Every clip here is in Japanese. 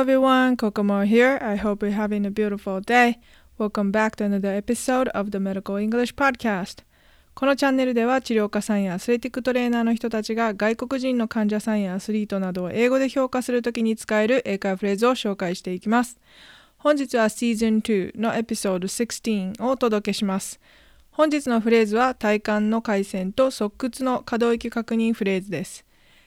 everyone, Kokomo here. I hope you're having a beautiful day. Welcome back to another episode of the Medical English Podcast. このチャンネルでは治療家さんやアスレティックトレーナーの人たちが外国人の患者さんやアスリートなどを英語で評価するときに使える英会話フレーズを紹介していきます。本日は Season 2のエピソード16をお届けします。本日のフレーズは体幹の回線と側屈の可動域確認フレーズです。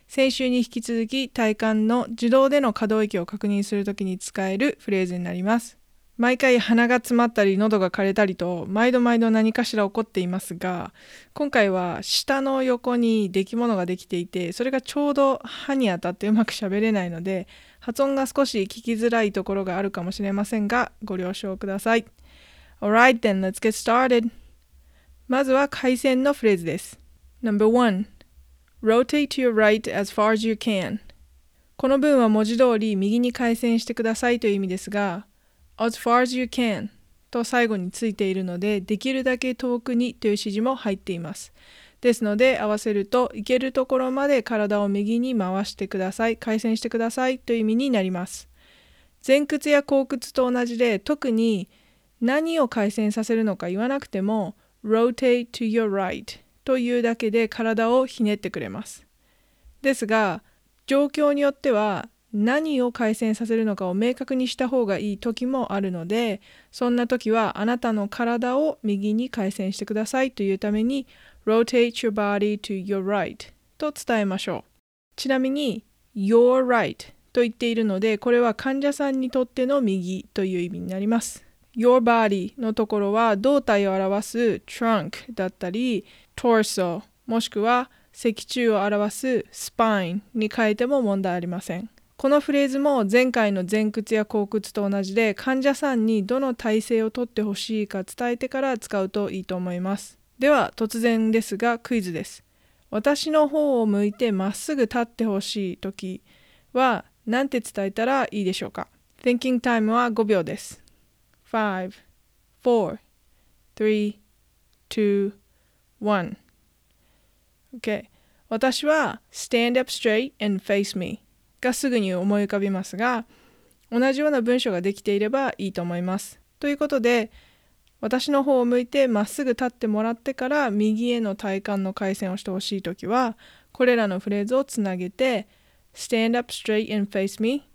先週に引き続き体幹の自動での可動域を確認するときに使えるフレーズになります。毎回鼻が詰まったり喉が枯れたりと毎度毎度何かしら起こっていますが今回は舌の横に出来物ができていてそれがちょうど歯に当たってうまく喋れないので発音が少し聞きづらいところがあるかもしれませんがご了承ください。Alright then, let's get started. まずは回線のフレーズです。No.1 Rotate your right as far as you can. この文は文字通り右に回線してくださいという意味ですが as far as you can と最後についているのでできるだけ遠くにという指示も入っています。ですので合わせるといけるところまで体を右に回してください回線してくださいという意味になります。前屈や後屈と同じで特に何を回線させるのか言わなくても rotate to your right というだけで体をひねってくれます。ですが状況によっては何を改善させるのかを明確にした方がいい時もあるのでそんな時はあなたの体を右に改善してくださいというために rotate your body to your right と伝えましょう。ちなみに your right と言っているのでこれは患者さんにとっての右という意味になります。your body のところは胴体を表す trunk だったり torso もしくは脊柱を表す spine に変えても問題ありません。このフレーズも前回の前屈や後屈と同じで患者さんにどの体勢をとってほしいか伝えてから使うといいと思います。では突然ですがクイズです。私の方を向いてまっすぐ立ってほしい時は何て伝えたらいいでしょうか ?Thinking time は5秒です。5, 4, 3, 2, OK。私は stand up straight and face me がすぐに思い浮かびますが、同じような文章ができていればいいと思います。ということで、私の方を向いてまっすぐ立ってもらってから右への体幹の回線をしてほしいときは、これらのフレーズをつなげて、stand up straight and face me,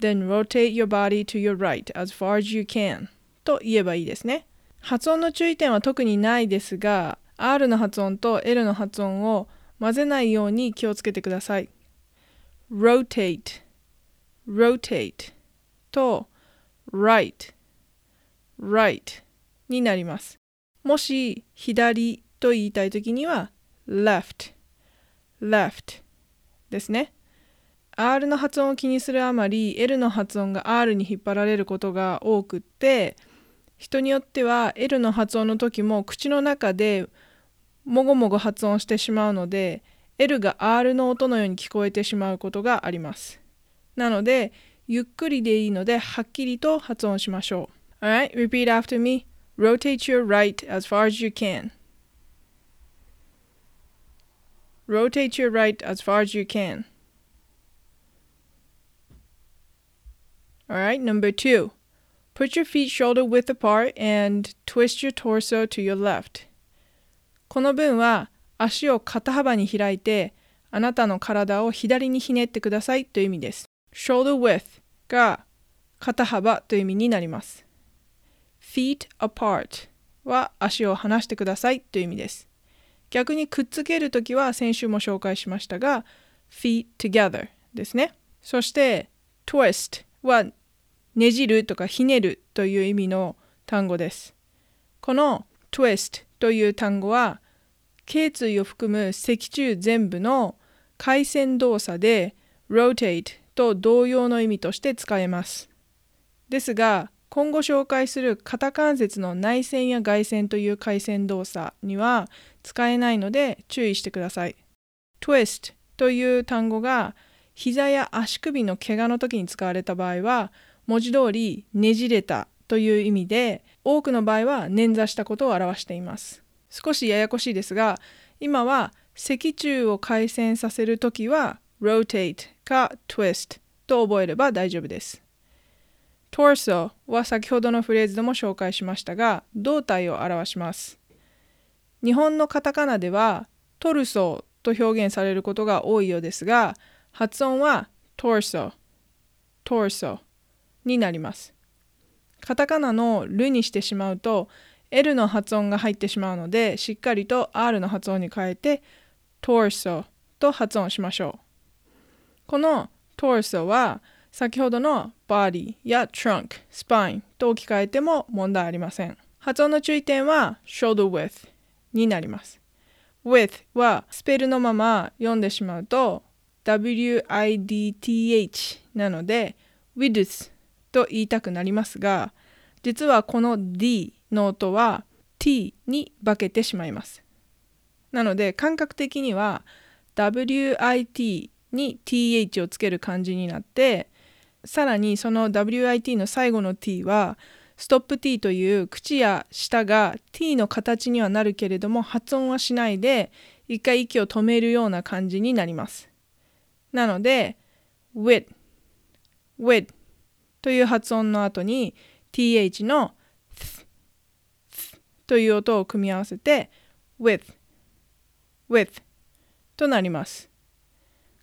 then rotate your body to your right as far as you can と言えばいいですね。発音の注意点は特にないですが、R の発音と L の発音を混ぜないように気をつけてください。rotate, rotate と right, right になります。もし左と言いたいときには left, left ですね。R の発音を気にするあまり L の発音が R に引っ張られることが多くって人によっては L の発音の時も口の中でもごもご発音してしまうので L が R の音のように聞こえてしまうことがあります。なのでゆっくりでいいのではっきりと発音しましょう。Alright, repeat after me. Rotate your right as far as you can. Rotate your right as far as you can. Alright, number two. Put your feet shoulder width apart and twist your torso to your left. この文は足を肩幅に開いてあなたの体を左にひねってくださいという意味です。shoulder width が肩幅という意味になります。feet apart は足を離してくださいという意味です。逆にくっつけるときは先週も紹介しましたが feet together ですね。そして twist はねじるとかひねるという意味の単語です。この twist という単語は頸椎を含む脊柱全部の回線動作で rotate と同様の意味として使えます。ですが今後紹介する肩関節の内線や外線という回線動作には使えないので注意してください。twist という単語が膝や足首の怪我の時に使われた場合は文字通りねじれたという意味で多くの場合は捻挫したことを表しています少しややこしいですが今は脊柱を回旋させるときは rotate か twist と覚えれば大丈夫です torso は先ほどのフレーズでも紹介しましたが、胴体を表します。日本のカタカナではトルソーと表現されることが多いようですが、発音は torso、torso になります。カタカナのルにしてしまうと L の発音が入ってしまうので、しっかりと R の発音に変えて torso と発音しましょう。この torso は先ほどの body や trunk、spine と置き換えても問題ありません。発音の注意点は shoulder width になります。with はスペルのまま読んでしまうと width なので width と言いたくなりますが実はこの d の音は t に化けてしまいます。なので感覚的には wit に th をつける感じになってさらにその WIT の最後の t はストップ t という口や舌が t の形にはなるけれども発音はしないで一回息を止めるような感じになります。なので wit wit という発音の後に th の th という音を組み合わせて with with となります。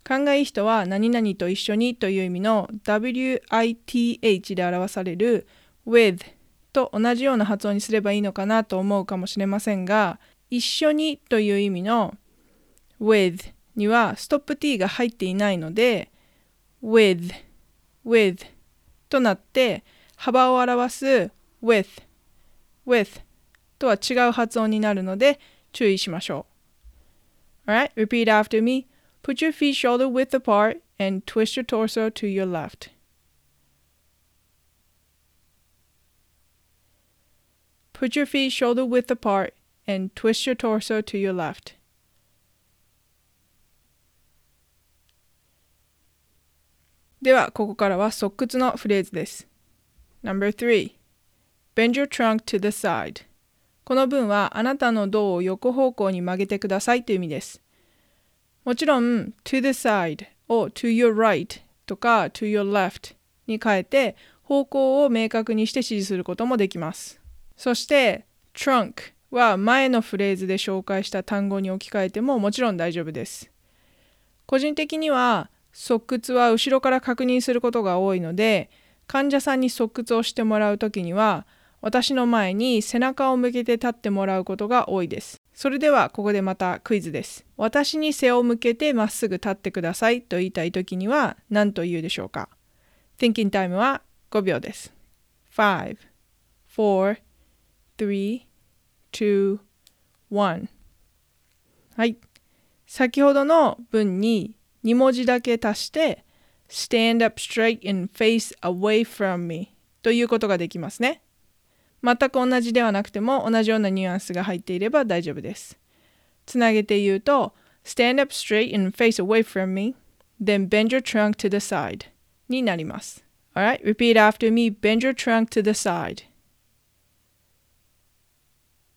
勘がいい人は何々と一緒にという意味の WITH で表される with と同じような発音にすればいいのかなと思うかもしれませんが一緒にという意味の with にはストップ t が入っていないので with with となって幅を表す with with とは違う発音になるので注意しましょう。Alright, repeat after me. Put your feet shoulder width apart and twist your torso to your left. Put your feet shoulder width apart and twist your torso to your left. Number three, bend your trunk to the side. この文はあなたの胴を横方向に曲げてくださいという意味です。もちろん to the side を to your right とか to your left に変えて方向を明確にして指示することもできます。そして trunk は前のフレーズで紹介した単語に置き換えてももちろん大丈夫です。個人的には側屈は後ろから確認することが多いので患者さんに側屈をしてもらう時には私の前に背中を向けて立ってもらうことが多いです。それではここでまたクイズです。私に背を向けてまっすぐ立ってくださいと言いたいときには何と言うでしょうか ?Thinking time は5秒です。5、4、3、2、1はい。先ほどの文に2文字だけ足して stand up straight and face away from me ということができますね。全く同じではなくても同じようなニュアンスが入っていれば大丈夫です。つなげて言うと Stand up straight and face away from me then bend your trunk to the side になります。Alright, repeat after me bend your trunk to the side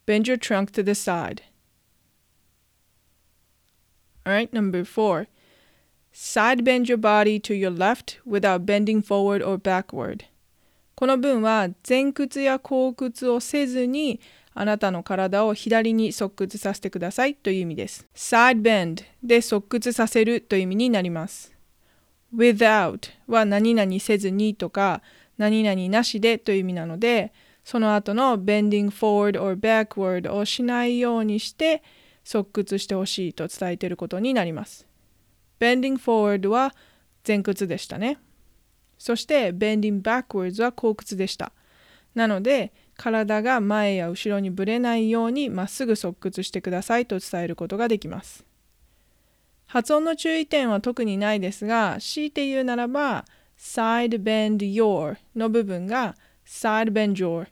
bend your trunk to the side Alright, number four side bend your body to your left without bending forward or backward この文は前屈や後屈をせずにあなたの体を左に側屈させてくださいという意味です。side bend で側屈させるという意味になります。without は何々せずにとか何々なしでという意味なのでその後の bending forward or backward をしないようにして側屈してほしいと伝えていることになります。bending forward は前屈でしたね。そして bending backwards は後屈でした。なので体が前や後ろにぶれないようにまっすぐ側屈してくださいと伝えることができます。発音の注意点は特にないですが、強いて言うならば side bend your の部分が side bend your,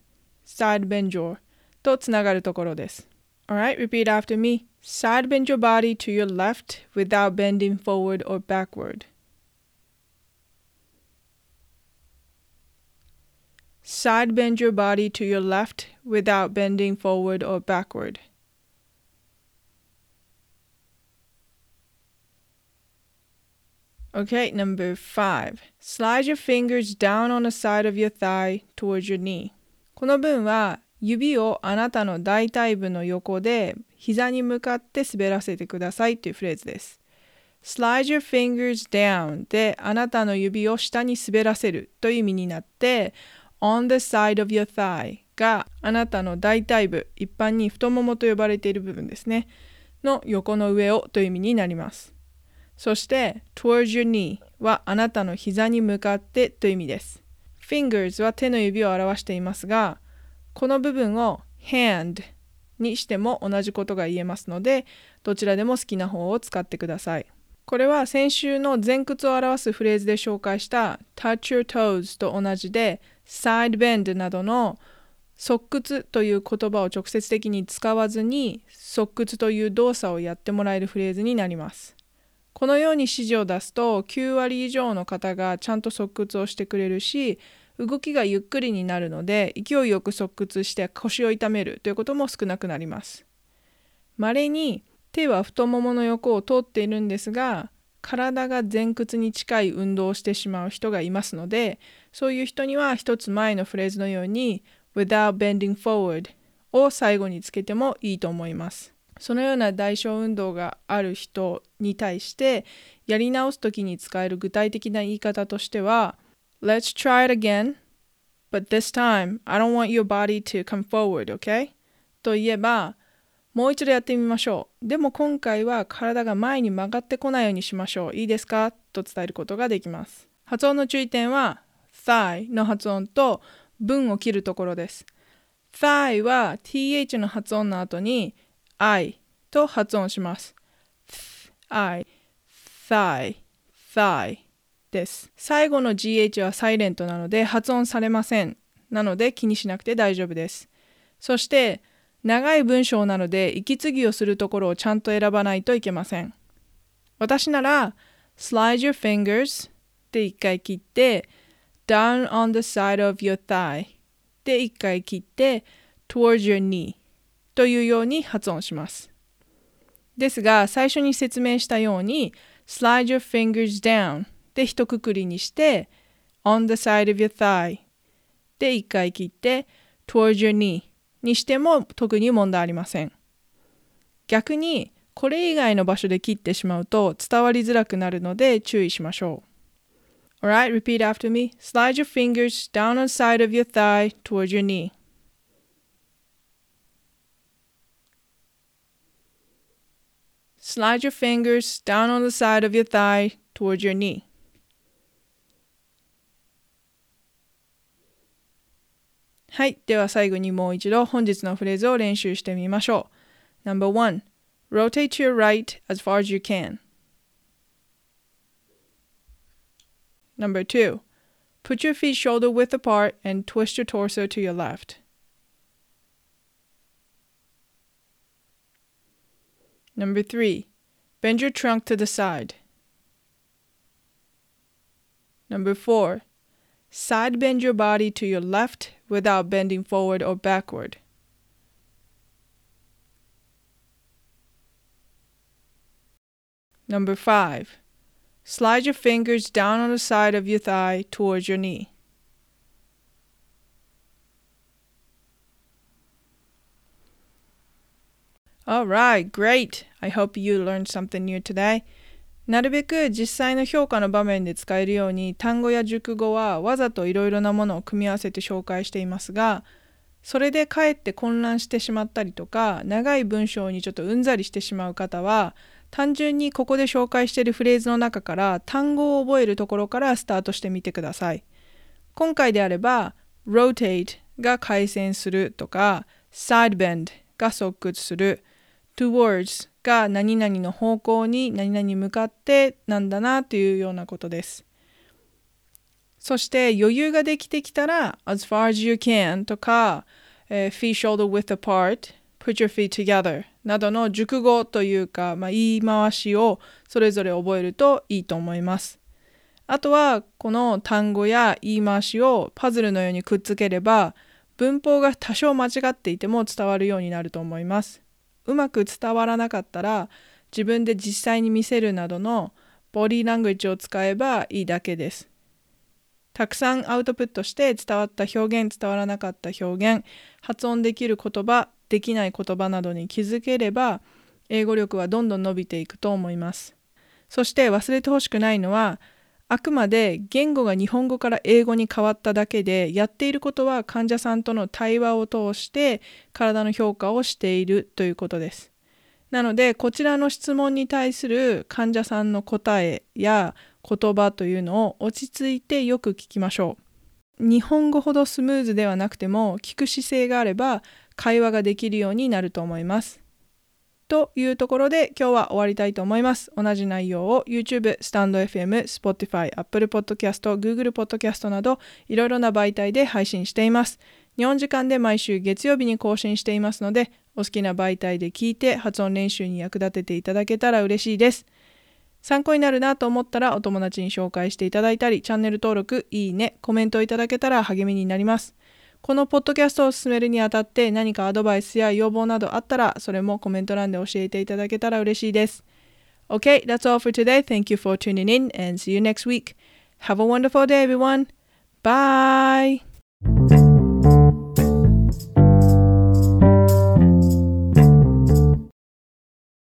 side bend your とつながるところです。Alright, repeat after me. Side bend your body to your left without bending forward or backward. Side bend your body to your left without bending forward or backward. Okay, number five. Slide your fingers down on the side of your thigh towards your knee. この文は指をあなたの大腿部の横で膝に向かって滑らせてくださいというフレーズです。slide your fingers down であなたの指を下に滑らせるという意味になって on the side of your thigh があなたの大腿部一般に太ももと呼ばれている部分ですねの横の上をという意味になります。そして towards your knee はあなたの膝に向かってという意味です。fingers は手の指を表していますが、この部分を hand にしても同じことが言えますので、どちらでも好きな方を使ってください。これは先週の前屈を表すフレーズで紹介した touch your toes と同じで side bend などの側屈という言葉を直接的に使わずに側屈という動作をやってもらえるフレーズになります。このように指示を出すと9割以上の方がちゃんと側屈をしてくれるし動きがゆっくりになるので勢いよく側屈して腰を痛めるということも少なくなります。まれに手は太ももの横を通っているんですが体が前屈に近い運動をしてしまう人がいますのでそういう人には一つ前のフレーズのように without bending forward を最後につけてもいいと思います。そのような代償運動がある人に対してやり直すときに使える具体的な言い方としては Let's try it again, but this time I don't want your body to come forward, okay? と言えばもう一度やってみましょう。でも今回は体が前に曲がってこないようにしましょう。いいですか？と伝えることができます。発音の注意点は thigh の発音と文を切るところです。thigh は th の発音の後に I と発音します。I, thigh, thigh です。最後の GH はサイレントなので発音されません。なので気にしなくて大丈夫です。そして長い文章なので息継ぎをするところをちゃんと選ばないといけません。私なら slide your fingers で一回切って down on the side of your thigh で一回切って towards your knee というように発音します。ですが、最初に説明したように、slide your fingers down で一括りにして、on the side of your thigh で一回切って、towards your knee にしても特に問題ありません。逆に、これ以外の場所で切ってしまうと伝わりづらくなるので注意しましょう。Alright, repeat after me. Slide your fingers down on the side of your thigh towards your knee. Slide your fingers down on the side of your thigh towards your knee. はい。では最後にもう一度本日のフレーズを練習してみましょう。Number one, rotate to your right as far as you can. Number two, put your feet shoulder width apart and twist your torso to your left. Number three, bend your trunk to the side. Number four, side bend your body to your left without bending forward or backward. Number five, slide your fingers down on the side of your thigh towards your knee. Alright, great! I hope you learned something new today. なるべく実際の評価の場面で使えるように単語や熟語はわざといろいろなものを組み合わせて紹介していますがそれでかえって混乱してしまったりとか長い文章にちょっとうんざりしてしまう方は単純にここで紹介しているフレーズの中から単語を覚えるところからスタートしてみてください。今回であれば rotate が回旋するとか side bend が側屈する towards が何々の方向に何々に向かってなんだなというようなことです。そして余裕ができてきたら as far as you can とか、えー、feet shoulder width apart put your feet together などの熟語というか、まあ、言い回しをそれぞれ覚えるといいと思います。あとはこの単語や言い回しをパズルのようにくっつければ文法が多少間違っていても伝わるようになると思います。うまく伝わらなかったら自分で実際に見せるなどのボディーラングエッジを使えばいいだけです。たくさんアウトプットして伝わった表現、伝わらなかった表現、発音できる言葉、できない言葉などに気づければ、英語力はどんどん伸びていくと思います。そして忘れてほしくないのは、あくまで言語が日本語から英語に変わっただけで、やっていることは患者さんとの対話を通して体の評価をしているということです。なので、こちらの質問に対する患者さんの答えや言葉というのを落ち着いてよく聞きましょう。日本語ほどスムーズではなくても、聞く姿勢があれば会話ができるようになると思います。というところで今日は終わりたいと思います。同じ内容を YouTube、スタンド FM、Spotify、Apple Podcast、Google Podcast などいろいろな媒体で配信しています。日本時間で毎週月曜日に更新していますので、お好きな媒体で聞いて発音練習に役立てていただけたら嬉しいです。参考になるなと思ったらお友達に紹介していただいたり、チャンネル登録、いいね、コメントをいただけたら励みになります。このポッドキャストを進めるにあたって何かアドバイスや要望などあったら、それもコメント欄で教えていただけたら嬉しいです。Okay, that's all for today. Thank you for tuning in and see you next week. Have a wonderful day, everyone. Bye.